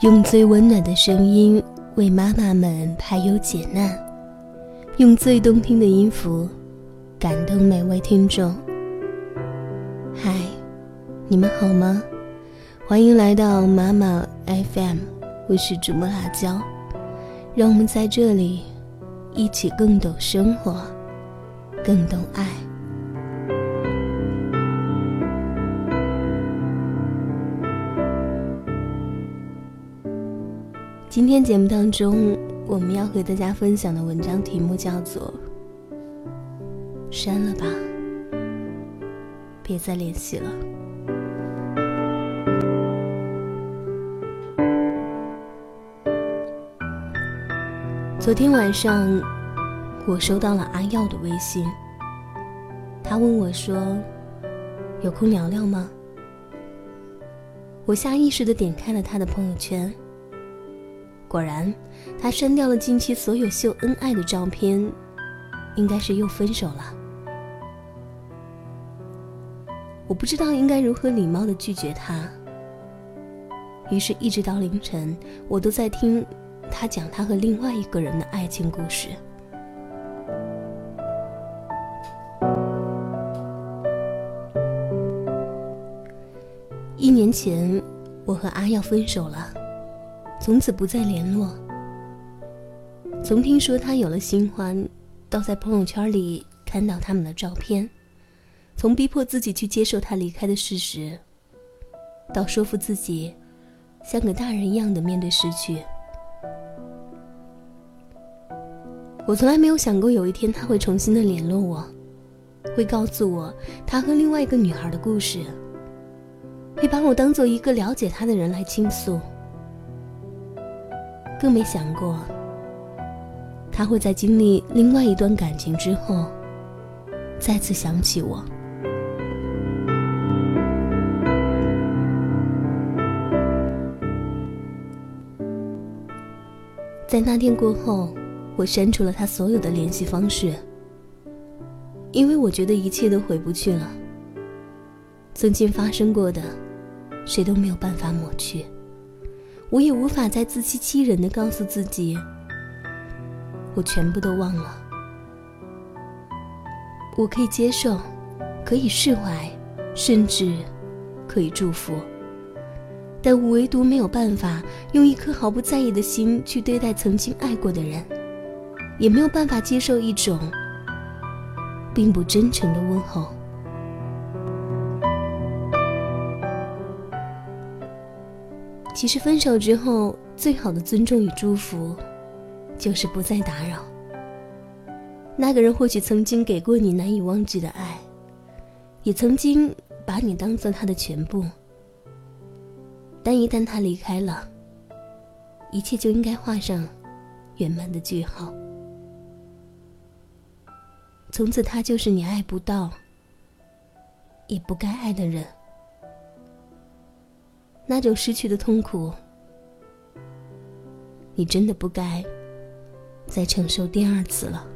用最温暖的声音为妈妈们排忧解难，用最动听的音符感动每位听众。嗨，你们好吗？欢迎来到妈妈 FM，我是主播辣椒，让我们在这里一起更懂生活，更懂爱。今天节目当中，我们要和大家分享的文章题目叫做“删了吧，别再联系了”。昨天晚上，我收到了阿耀的微信，他问我说：“有空聊聊吗？”我下意识的点开了他的朋友圈。果然，他删掉了近期所有秀恩爱的照片，应该是又分手了。我不知道应该如何礼貌的拒绝他，于是，一直到凌晨，我都在听他讲他和另外一个人的爱情故事。一年前，我和阿耀分手了。从此不再联络。从听说他有了新欢，到在朋友圈里看到他们的照片，从逼迫自己去接受他离开的事实，到说服自己像个大人一样的面对失去，我从来没有想过有一天他会重新的联络我，会告诉我他和另外一个女孩的故事，会把我当做一个了解他的人来倾诉。更没想过，他会在经历另外一段感情之后，再次想起我。在那天过后，我删除了他所有的联系方式，因为我觉得一切都回不去了。曾经发生过的，谁都没有办法抹去。我也无法再自欺欺人的告诉自己，我全部都忘了。我可以接受，可以释怀，甚至可以祝福，但我唯独没有办法用一颗毫不在意的心去对待曾经爱过的人，也没有办法接受一种并不真诚的问候。其实分手之后，最好的尊重与祝福，就是不再打扰。那个人或许曾经给过你难以忘记的爱，也曾经把你当做他的全部。但一旦他离开了，一切就应该画上圆满的句号。从此，他就是你爱不到，也不该爱的人。那种失去的痛苦，你真的不该再承受第二次了。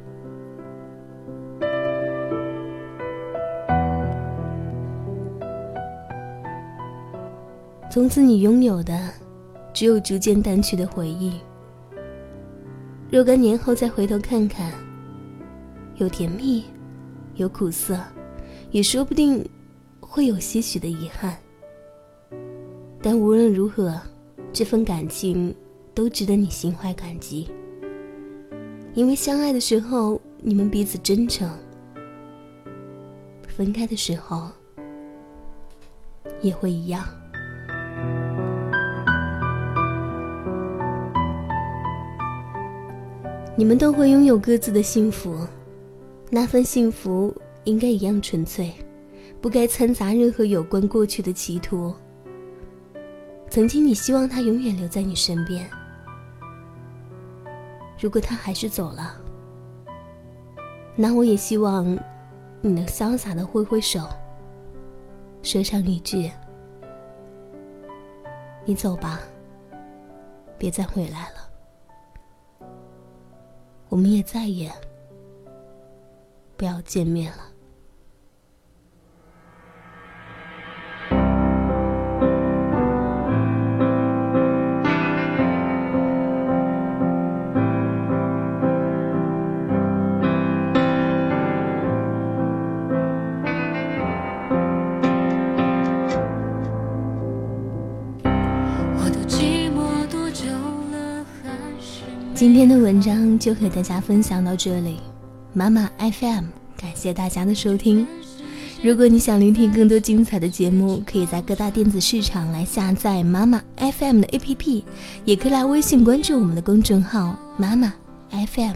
从此，你拥有的只有逐渐淡去的回忆。若干年后再回头看看，有甜蜜，有苦涩，也说不定会有些许的遗憾。但无论如何，这份感情都值得你心怀感激。因为相爱的时候，你们彼此真诚；分开的时候，也会一样。你们都会拥有各自的幸福，那份幸福应该一样纯粹，不该掺杂任何有关过去的企图。曾经，你希望他永远留在你身边。如果他还是走了，那我也希望你能潇洒的挥挥手，说上一句：“你走吧，别再回来了。”我们也再也不要见面了。今天的文章就和大家分享到这里，妈妈 FM，感谢大家的收听。如果你想聆听更多精彩的节目，可以在各大电子市场来下载妈妈 FM 的 APP，也可以来微信关注我们的公众号妈妈 FM。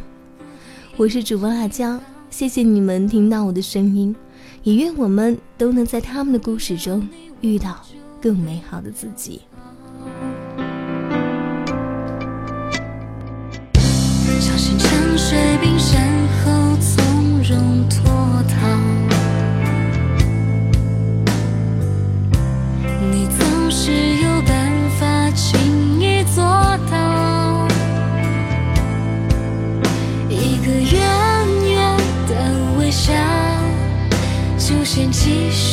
我是主播辣椒，谢谢你们听到我的声音，也愿我们都能在他们的故事中遇到更美好的自己。水冰山后从容脱逃，你总是有办法轻易做到。一个远远的微笑，就掀起。